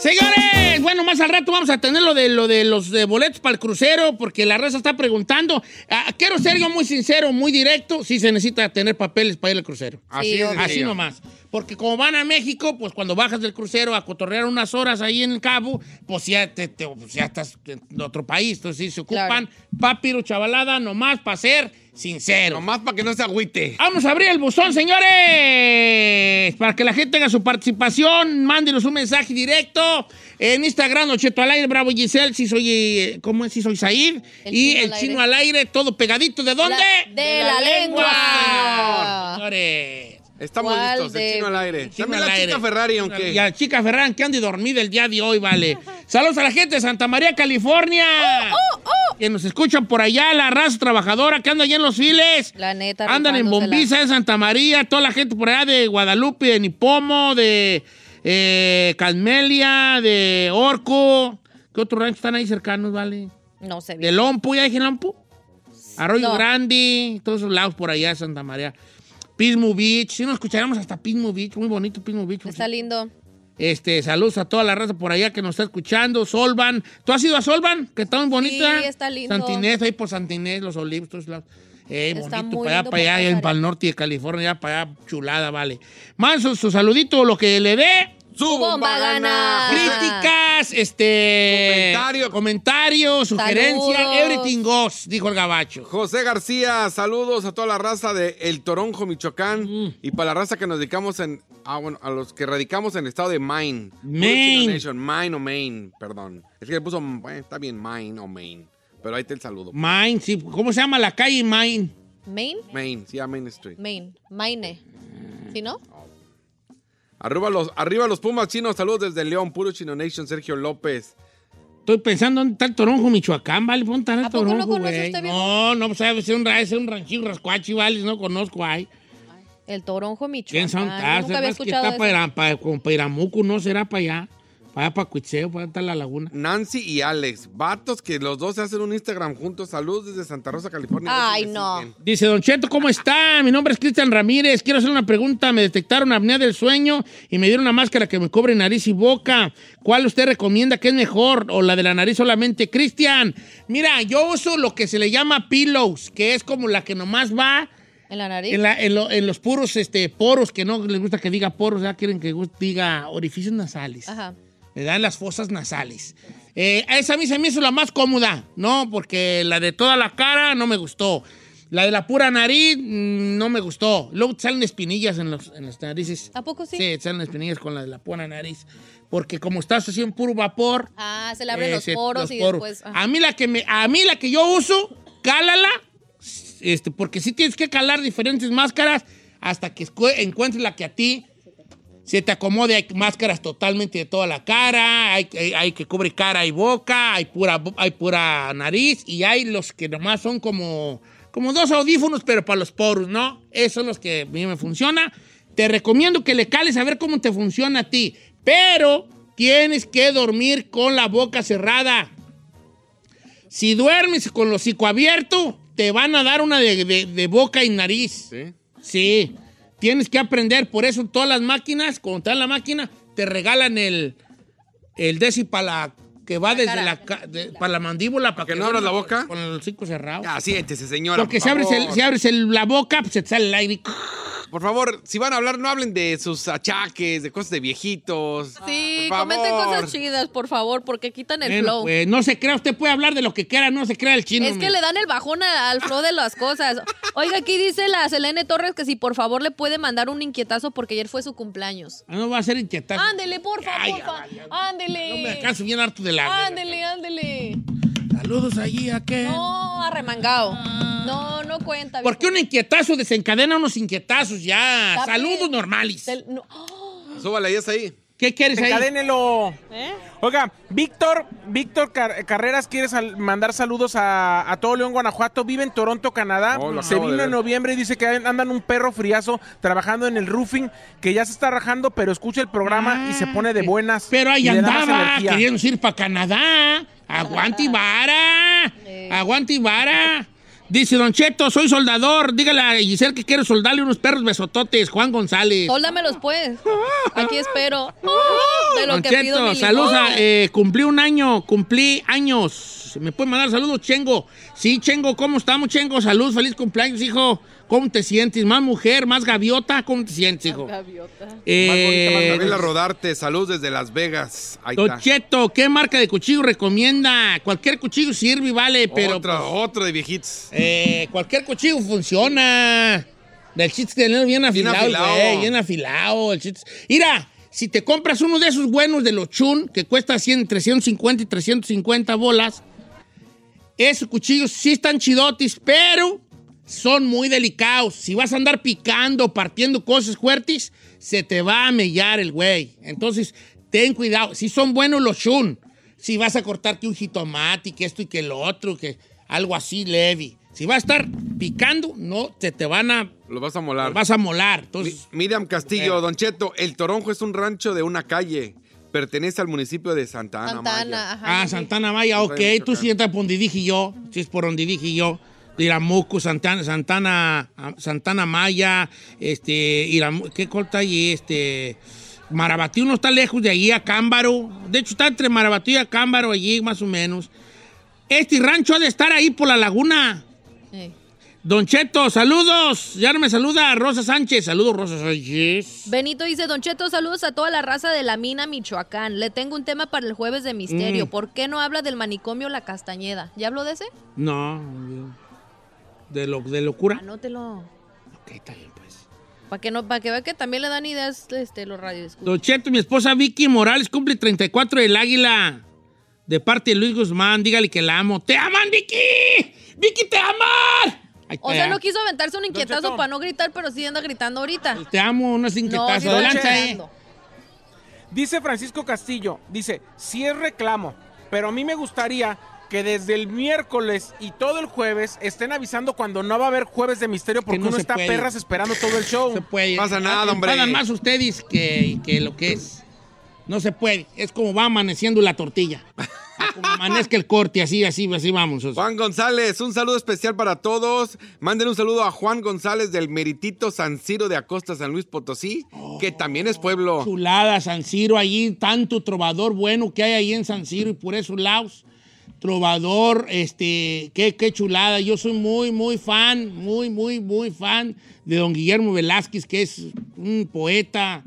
Señores, bueno, más al rato vamos a tener lo de, lo de los de boletos para el crucero, porque la raza está preguntando. Ah, quiero ser yo muy sincero, muy directo, si se necesita tener papeles para ir al crucero. Así Sí. Así nomás. Porque como van a México, pues cuando bajas del crucero a cotorrear unas horas ahí en el cabo, pues ya, te, te- pues ya estás en otro país. Entonces sí, se ocupan papiro chavalada nomás para ser sincero. Nomás para que no se agüite. Vamos a abrir el buzón, señores. Para que la gente tenga su participación, mándenos un mensaje directo en Instagram, Ocheto al aire, Bravo Giselle, si soy, eh, ¿cómo es? Si soy Said. Y el chino al aire, todo pegadito. ¿De dónde? La- de la lengua. Señores. Estamos ¿Cuál listos, de- el chino al aire. Chino También al la aire. chica Ferrari, aunque. Y a la chica Ferran, que ande dormida el día de hoy, vale. Saludos a la gente de Santa María, California. Oh, Que nos escuchan por allá, la raza trabajadora que anda allá en los files. La neta. Andan en. Bombiza, en Santa María, toda la gente por allá de Guadalupe, de Nipomo, de eh, de Orco. ¿Qué otros ranchos están ahí cercanos, vale? No sé De bien. Lompo, ¿ya dije Lompo? Arroyo No. Grande, todos esos lados por allá de Santa María. Pismo Beach, sí nos escucharemos hasta Pismo Beach, muy bonito Pismo Beach. Está lindo. Este, saludos a toda la raza por allá que nos está escuchando. Solvan. ¿Tú has ido a Solvan? Que está muy bonita. Sí, está lindo. Santinés, ahí por Santinés, los olivos, todos lados. Eh, Está bonito, para allá, para allá, en para el norte de California, para allá, chulada, vale. Más su, su saludito, lo que le dé. ¡Su bomba gana! Críticas, este. Comentario. Comentarios, sugerencias, Saludos. everything goes, dijo el gabacho. José García, saludos a toda la raza de El Toronjo, Michoacán. Mm. Y para la raza que nos dedicamos en. Ah, bueno, a los que radicamos en el estado de Maine. Maine. Puro Chino Nation, Maine o Maine, perdón. Es que le puso. bueno, está bien, Maine o Maine. Pero ahí está el saludo. Maine, sí. ¿Cómo se llama la calle Maine? Maine. Maine, sí, a Main Street. Maine. Maine. ¿Sí, no? Arriba los, arriba los Pumas chinos, saludos desde León, puro Chino Nation, Sergio López. Estoy pensando dónde está el Toronjo, Michoacán, ¿vale? ¿Dónde está el ¿A poco no Toronjo, conoce güey? No, no, pues ser un, ser un ranchito rascuachi, ¿vale? No conozco ahí. El Toronjo ¿Quién Michoacán. son? Yo Ah, nunca había es que escuchado está eso. para, para, con Pairamuco, ¿no? ¿Será para allá? Allá, para Cuitzeo, para está la laguna. Nancy y Alex, vatos que los dos se hacen un Instagram juntos. Saludos desde Santa Rosa, California. Ay, no. siguen. Dice, Don Cheto, ¿cómo está? Mi nombre es Cristian Ramírez. Quiero hacer una pregunta. Me detectaron apnea del sueño y me dieron una máscara que me cubre nariz y boca. ¿Cuál usted recomienda que es mejor? ¿O la de la nariz solamente? Cristian, mira, yo uso lo que se le llama pillows, que es como la que nomás va ¿En la nariz? en, la- en lo- en los puros este, poros, que no les gusta que diga poros, ya quieren que diga orificios nasales. Ajá. Le dan las fosas nasales. Eh, esa a mí se me hizo la más cómoda, ¿no? Porque la de toda la cara no me gustó. La de la pura nariz mm, no me gustó. Luego salen espinillas en, los, en las narices. ¿A poco sí? Sí, salen espinillas con la de la pura nariz. Porque como estás así en puro vapor. Ah, se le abren eh, los se- poros y después. ajá. A mí la que me, a mí la que yo uso, cálala. Este, porque sí tienes que calar diferentes máscaras hasta que encuentres la que a ti se te acomode. Hay máscaras totalmente de toda la cara, hay, hay- hay que cubre cara y boca, hay pura, hay pura nariz y hay los que nomás son como, como dos audífonos, pero para los poros, ¿no? Esos son los que a mí me funciona. Te recomiendo que le cales a ver cómo te funciona a ti, pero tienes que dormir con la boca cerrada. Si duermes con los hocico abierto, te van a dar una de, de- de boca y nariz. ¿Sí? Sí. Tienes que aprender. Por eso todas las máquinas, cuando te dan la máquina, te regalan el, el desi para la que va desde cara. la, ca- de- para la mandíbula. Para que no abras la boca? Con el hocico cerrado. Ya, siéntese, señora. Porque por si abres, el- si abres el- la boca, pues se te sale el aire. Por favor, si van a hablar, no hablen de sus achaques, de cosas de viejitos. Sí, Por comenten favor. cosas chidas, por favor, porque quitan el Bueno, flow. pues, no se crea, usted puede hablar de lo que quiera, no se crea el chino. Es que le dan el bajón al flow de las cosas. Oiga, aquí dice la Selene Torres que si por favor le puede mandar un inquietazo porque ayer fue su cumpleaños. Ah, No va a ser inquietar. Ándele, ay, ay. Ándele. No me alcanzo bien harto de la. Ándele, ándele. Saludos allí a qué. No, arremangado. No, no cuenta. ¿Por qué un inquietazo desencadena unos inquietazos ya? Está Saludos bien. normales. Del- no. Súbale, ya está ahí. ¿Qué quieres ahí? Encadénelo. ¿Eh? Oiga, Víctor, Víctor Car- Carreras quiere sal- mandar saludos a, a todo León, Guanajuato. Vive en Toronto, Canadá. Oh, se vino en noviembre y dice que andan un perro friazo trabajando en el roofing, que ya se está rajando, pero escucha el programa y se pone de buenas. Pero ahí andaba, energía. queriendo ir para Canadá. Aguante y vara. Aguante y vara. Dice Don Cheto, soy soldador. Dígale a Giselle que quiero soldarle unos perros besototes. Juan González. Sóldamelos pues. Aquí espero. de lo Don que Cheto, saludos. eh, cumplí un año, cumplí años. ¿Me puede mandar saludos, Chengo? Sí, Chengo, ¿cómo estamos, Chengo? Salud, feliz cumpleaños, hijo. ¿Cómo te sientes? ¿Más mujer, más gaviota? ¿Cómo te sientes, hijo? Eh, Gabriela Rodarte, salud desde Las Vegas. Ahí Don está. Cheto, ¿qué marca de cuchillo recomienda? Cualquier cuchillo sirve y vale, pero Otra, pues, otro de viejitos. eh, cualquier cuchillo funciona. El chiste tenerlo bien afilado, afilado. güey, bien afilado. El chiste es- Mira, si te compras uno de esos buenos de los Chun, que cuesta 100, 350 y 350 bolas, esos cuchillos sí están chidotis, pero son muy delicados. Si vas a andar picando, partiendo cosas fuertes, se te va a mellar el güey. Entonces, ten cuidado. Si son buenos los Chun, si vas a cortar que un jitomate, y que esto y que lo otro, que algo así leve. Si vas a estar picando, no, se te van a... Lo vas a molar. vas a molar. Entonces, Miriam Castillo, Eh. Don Cheto, el Toronjo es un rancho de una calle. Pertenece al municipio de Santa Ana, Santana, Maya. ajá. Ah, Santana Maya, ok. Tú sí estás por donde dije yo. Sí es por donde dije yo. Iramuco, Santana, Santana, Santana Maya, este, ¿qué corta ahí? Este, Marabatío no está lejos de allí a Cámbaro. De hecho, está entre Marabatío y a Cámbaro allí, más o menos. Este rancho ha de estar ahí por la laguna. Sí. Don Cheto, saludos. Ya no me saluda Rosa Sánchez. Saludos, Rosa Sánchez. Benito dice, Don Cheto, saludos a toda la raza de la mina Michoacán. Le tengo un tema para el jueves de misterio. Mm. ¿Por qué no habla del manicomio La Castañeda? ¿Ya habló de ese? No, de, lo, de locura. Anótelo. Ok, está bien, pues. Para que, no, para que vea que también le dan ideas este, los radios. Don Cheto, mi esposa Vicky Morales cumple 34 del Águila. De parte de Luis Guzmán, dígale que la amo. ¡Te aman, Vicky! ¡Vicky, te aman! O sea, no quiso aventarse un inquietazo para no gritar, pero sí anda gritando ahorita. Te amo, no es No, sí eh. Dice Francisco Castillo, dice, si es reclamo, pero a mí me gustaría que desde el miércoles y todo el jueves estén avisando cuando no va a haber jueves de misterio porque no uno está puede. perras esperando todo el show. se puede. Pasa nada, hombre. Pagan más ustedes que, que lo que es. No se puede. Es como va amaneciendo la tortilla. Como amanezca el corte, así, así, así vamos. Juan González, un saludo especial para todos. Manden un saludo a Juan González del Meritito San Ciro de Acosta, San Luis Potosí, que también es pueblo. Chulada, San Ciro, allí tanto trovador bueno que hay ahí en San Ciro y por esos lados. Trovador, este, qué, qué chulada. Yo soy muy, muy fan, muy, muy, muy fan de don Guillermo Velázquez, que es un poeta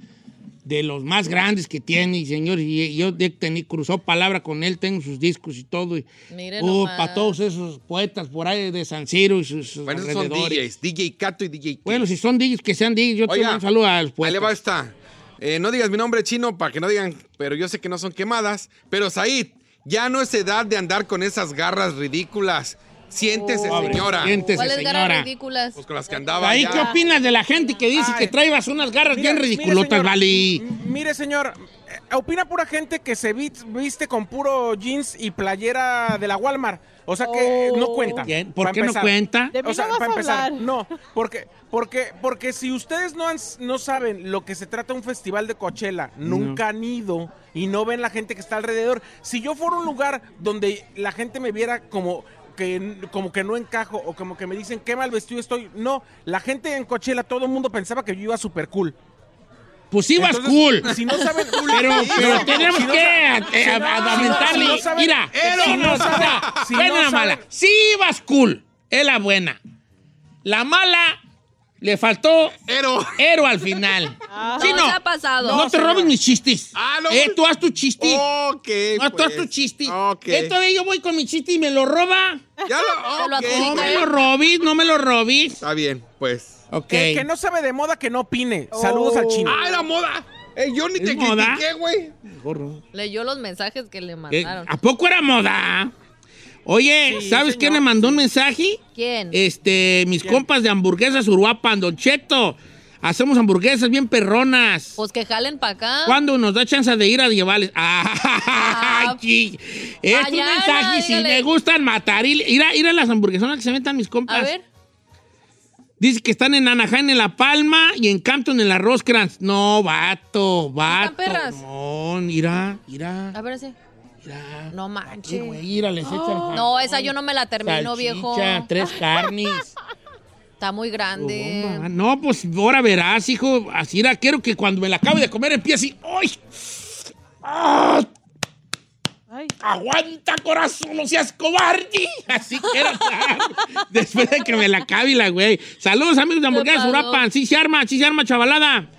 de los más grandes que tiene, señor. Y yo he teni- cruzó palabra con él, tengo sus discos y todo. Y, Mire uh, para todos esos poetas por ahí de San Ciro y sus, sus Bueno, esos son. DJs, DJ Cato y DJ Kid. Bueno, si son DJs, que sean DJs. Yo te Oiga, un saludo a los Ahí le va poetas. esta. Eh, no digas mi nombre chino para que no digan, pero yo sé que no son quemadas. Pero Said, ya no es edad de andar con esas garras ridículas. Siéntese, señora. siéntese, ¿Cuáles señora. garras ridículas? Pues con las que andaba Ahí, ya. ¿qué opinas de la gente que dice Ay. que traibas unas garras Mira, bien ridiculotas, m- Mire, señor, eh, opina pura gente que se vi- viste con puro jeans y playera de la Walmart. O sea que eh, no cuenta. Bien, ¿Por qué no cuenta? De mí O sea, no vas para a empezar, hablar. no, porque, porque, porque si ustedes no, han- no saben lo que se trata un festival de Coachella, nunca han ido y no ven la gente que está alrededor. Si yo fuera un lugar donde la gente me viera como que, como que no encajo o como que me dicen qué mal vestido estoy, no, la gente en Coachella, todo el mundo pensaba que yo iba súper cool. Pues ibas Entonces, cool. Si no saben, Pero, pero tenemos si no que eh, si no- a- a- si no- aumentarle. si no saben- Mira, si no saben- si buena saben- mala. Sí ibas cool, es la buena. La mala le faltó Ero. héroe al final. No Sí, no. ha pasado. No, te robes mis chistes. Ah, no. Eh, tú haz tu chiste. Ok, no, tú haz pues. tu chiste. Ok. Entonces yo voy con mi chiste y me lo roba. Ya lo, Se lo ok. adjudica No me lo robis, no me lo robis. Está bien, pues. Ok. El que no sabe de moda que no opine. Saludos al chino. ¡Ah, la moda! Ey, yo ni ¿Es te moda? critiqué, güey. Leyó los mensajes que le Eh, mandaron. ¿A poco era moda? Oye, Sí, ¿sabes quién me mandó un mensaje? ¿Quién? Este, mis compas de hamburguesas Uruapan, Don Cheto. Hacemos hamburguesas bien perronas. Pues que jalen para acá. ¿Cuándo nos da chance de ir a llevarles? ¡Ah! sí. Es un mensaje, si me gustan matar. Ir, ir a, ir a las hamburguesonas que se metan mis compas. A ver. Dice que están en Anaheim en La Palma y en Campton en la Rosecrans. No, vato, vato. perras? No, mira, mira, A ver mira. No Sí, manches. güey, mira, les echan No, esa yo no me la termino, salchicha, viejo. tres carnes. Está muy grande. Oh, no, pues ahora verás, hijo. Así era, quiero que cuando me la acabe de comer empiece así. ¡Ay! ¡Ah! Aguanta, corazón, no seas cobarde. Así quiero estar. Después de que me la cabe la güey. Saludos, amigos de Hamburguesas? Urapan. Sí se arma, sí se arma, chavalada.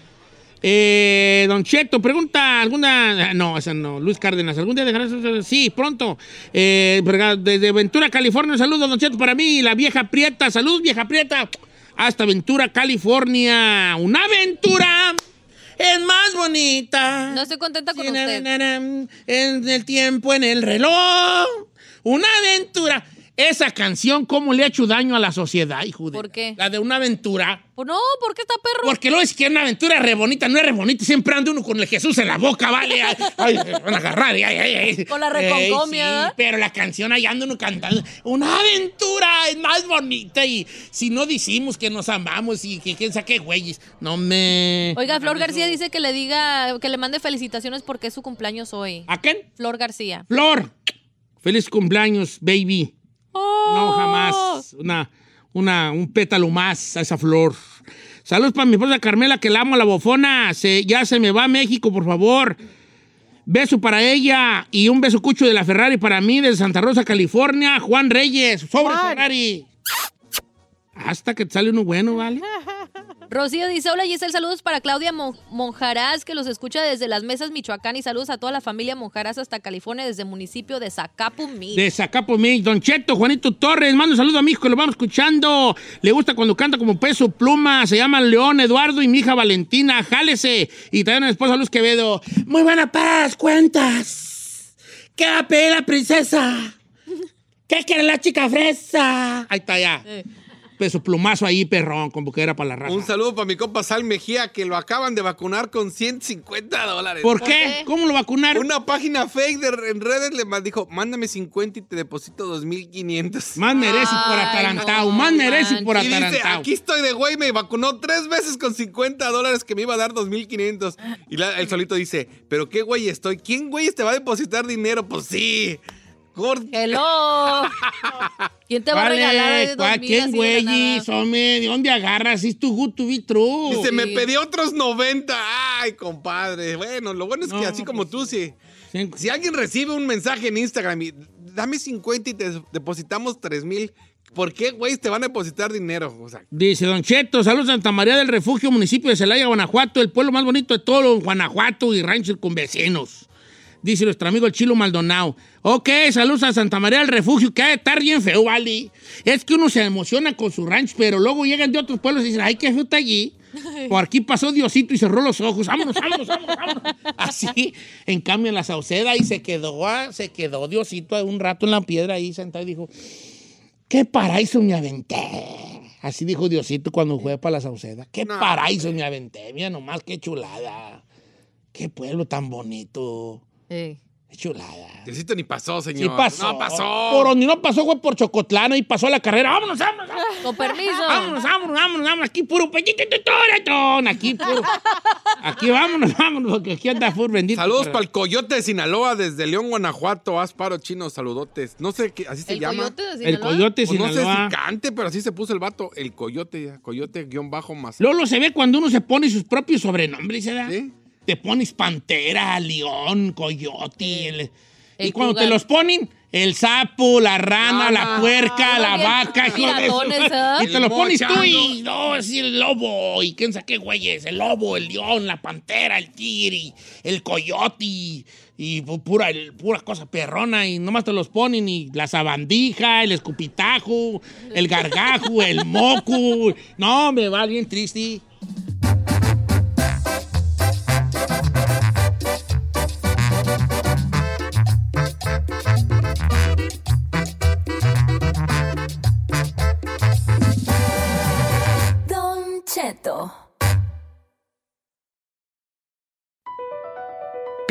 Eh, don Cheto, pregunta alguna. No, esa no. Luis Cárdenas, ¿algún día dejarás? Sí, pronto. Eh, desde Ventura, California, saludos, Don Cheto, para mí. La vieja Prieta, saludos, vieja Prieta. Hasta Ventura, California. Una aventura es más bonita. No estoy contenta con usted. En el tiempo, en el reloj. Una aventura. Esa canción, ¿cómo le ha hecho daño a la sociedad, hijo de? ¿Por qué? La de una aventura. Pues no, ¿por qué está perro? Porque lo es que una aventura re bonita, no es re bonita. Siempre anda uno con el Jesús en la boca, ¿vale? Ay, ay, van a agarrar. ay, ay, ay. Con la reconcomia, sí, pero la canción ahí anda uno cantando. Una aventura es más bonita. Y si no decimos que nos amamos y que quién sabe qué güeyes. No me. Oiga, Flor García dice que le diga, que le mande felicitaciones porque es su cumpleaños hoy. ¿A quién? Flor García. Flor, feliz cumpleaños, baby. Oh. No, jamás. Una, una, un pétalo más a esa flor. Saludos para mi esposa Carmela, que la amo a la bofona. Se, ya se me va a México, por favor. Beso para ella y un beso cucho de la Ferrari para mí, de Santa Rosa, California. Juan Reyes, sobre Ferrari. Hasta que te sale uno bueno, ¿vale? Rocío dice, hola Giselle, saludos para Claudia Mon- Monjaraz, que los escucha desde Las Mesas, Michoacán, y saludos a toda la familia Monjaraz hasta California, desde el municipio de Zacapumí. De Zacapo Mix, Don Cheto, Juanito Torres, mando un saludo a mi hijo que lo vamos escuchando. Le gusta cuando canta como peso pluma. Se llama León Eduardo y mi hija Valentina. Jálese. Y también a mi esposa Luz Quevedo. Muy buena para las cuentas. ¿Qué va a pedir la princesa? ¿Qué quiere la chica fresa? Ahí está ya. Peso plumazo ahí, perrón, como que era para la raza. Un saludo para mi compa Sal Mejía, que lo acaban de vacunar con 150 dólares. ¿Por qué? ¿Cómo lo vacunaron? Una página fake de, en redes le dijo, mándame 50 y te deposito 2.500. Más merece por atarantado, más merece por Y dice, atarantado. aquí estoy de güey, me vacunó tres veces con 50 dólares que me iba a dar 2.500. Y la- el solito dice, pero qué güey estoy, ¿quién güey te va a depositar dinero? Pues sí. Gord- Hello. ¿Quién te va a regalar de dos ¿cuál- mil ¿Quién, así de la güeyes? Hombre, ¿de dónde agarras? It's too good to be true. Dice, me pedí otros 90. Ay, compadre. Bueno, lo bueno es que No, así como tú, sí. Si alguien recibe un mensaje en Instagram y dame 50 y te depositamos 3 mil, ¿por qué, güey, te van a depositar dinero? O sea, Dice Don Cheto, saludos a Santa María del Refugio, municipio de Celaya, Guanajuato, el pueblo más bonito de todo Guanajuato y ranchos con vecinos. Dice nuestro amigo el Chilo Maldonado. Ok, saludos a Santa María del Refugio, que ha de estar bien feo, vale. Es que uno se emociona con su rancho, pero luego llegan de otros pueblos y dicen, ay, qué feo está allí. Por aquí pasó Diosito y cerró los ojos. Vámonos, vámonos, vámonos, vámonos. Así, en cambio, en la Sauceda y se quedó, se quedó Diosito un rato en la piedra ahí sentado y dijo, ¿Qué paraíso me aventé? Así dijo Diosito cuando fue para la Sauceda. ¿Qué paraíso me aventé? Mira nomás, qué chulada. Qué pueblo tan bonito. Ey. Chulada. Diosito ni pasó, Sí señor. pasó. No pasó. Por donde no pasó fue por Chocotlán y pasó la carrera. ¡Vámonos, vámonos! vámonos! Con permiso. Vámonos, vámonos, vámonos, vámonos. Aquí puro pechititoretón. Aquí puro. Aquí vámonos, vámonos, porque aquí anda full bendito. Saludos para el Coyote de Sinaloa desde León, Guanajuato. Asparo chino, saludotes. No sé qué, así se ¿El llama. coyote de El Sinaloa? coyote Pues no sé Sinaloa. si cante, pero así se puso el vato. El Coyote, Coyote guion bajo más. Lolo se ve cuando uno se pone sus propios sobrenombres, ¿verdad? ¿Sí? Te pones Pantera, León, Coyote. el- El y cuando te los ponen, el sapo, la rana, la puerca, la vaca. hijo de su- piratones, ¿eh? Y te lo El pones tú y no, es el lobo. Y quién sabe qué güeyes. El lobo, el león, la pantera, el tigre, el coyote. Y, y pu- pura, el- pura cosa perrona. Y nomás te los ponen. Y la sabandija, el escupitajo, el gargajo, el moco. No, me va bien triste.